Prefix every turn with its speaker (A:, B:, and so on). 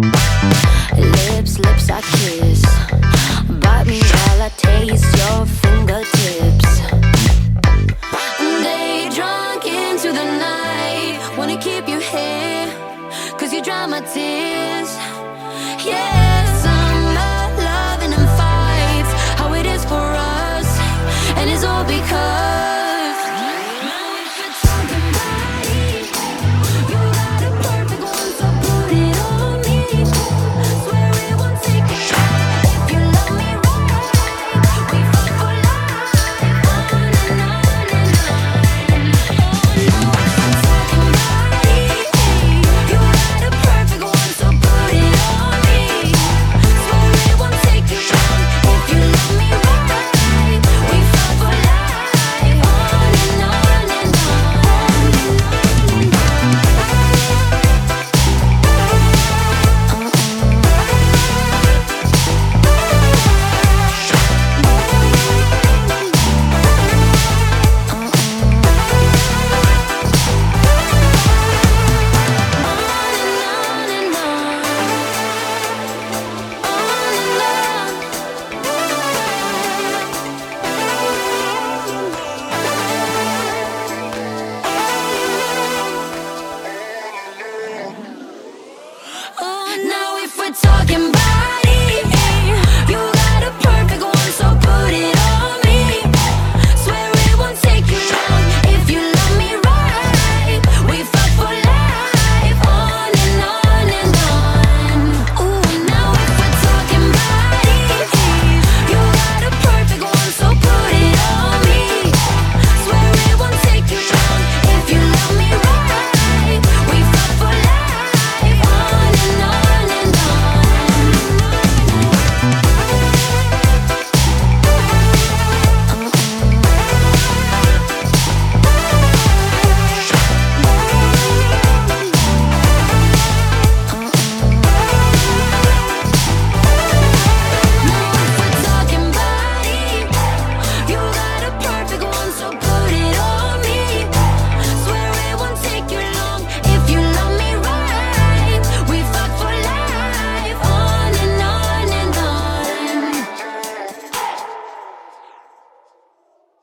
A: Lips, lips I kiss. Bite me while I taste your fingertips. Day drunk into the night. Wanna keep you you dry my tears. Yeah. Summer, and fights. How it is for us, and it's all because talking about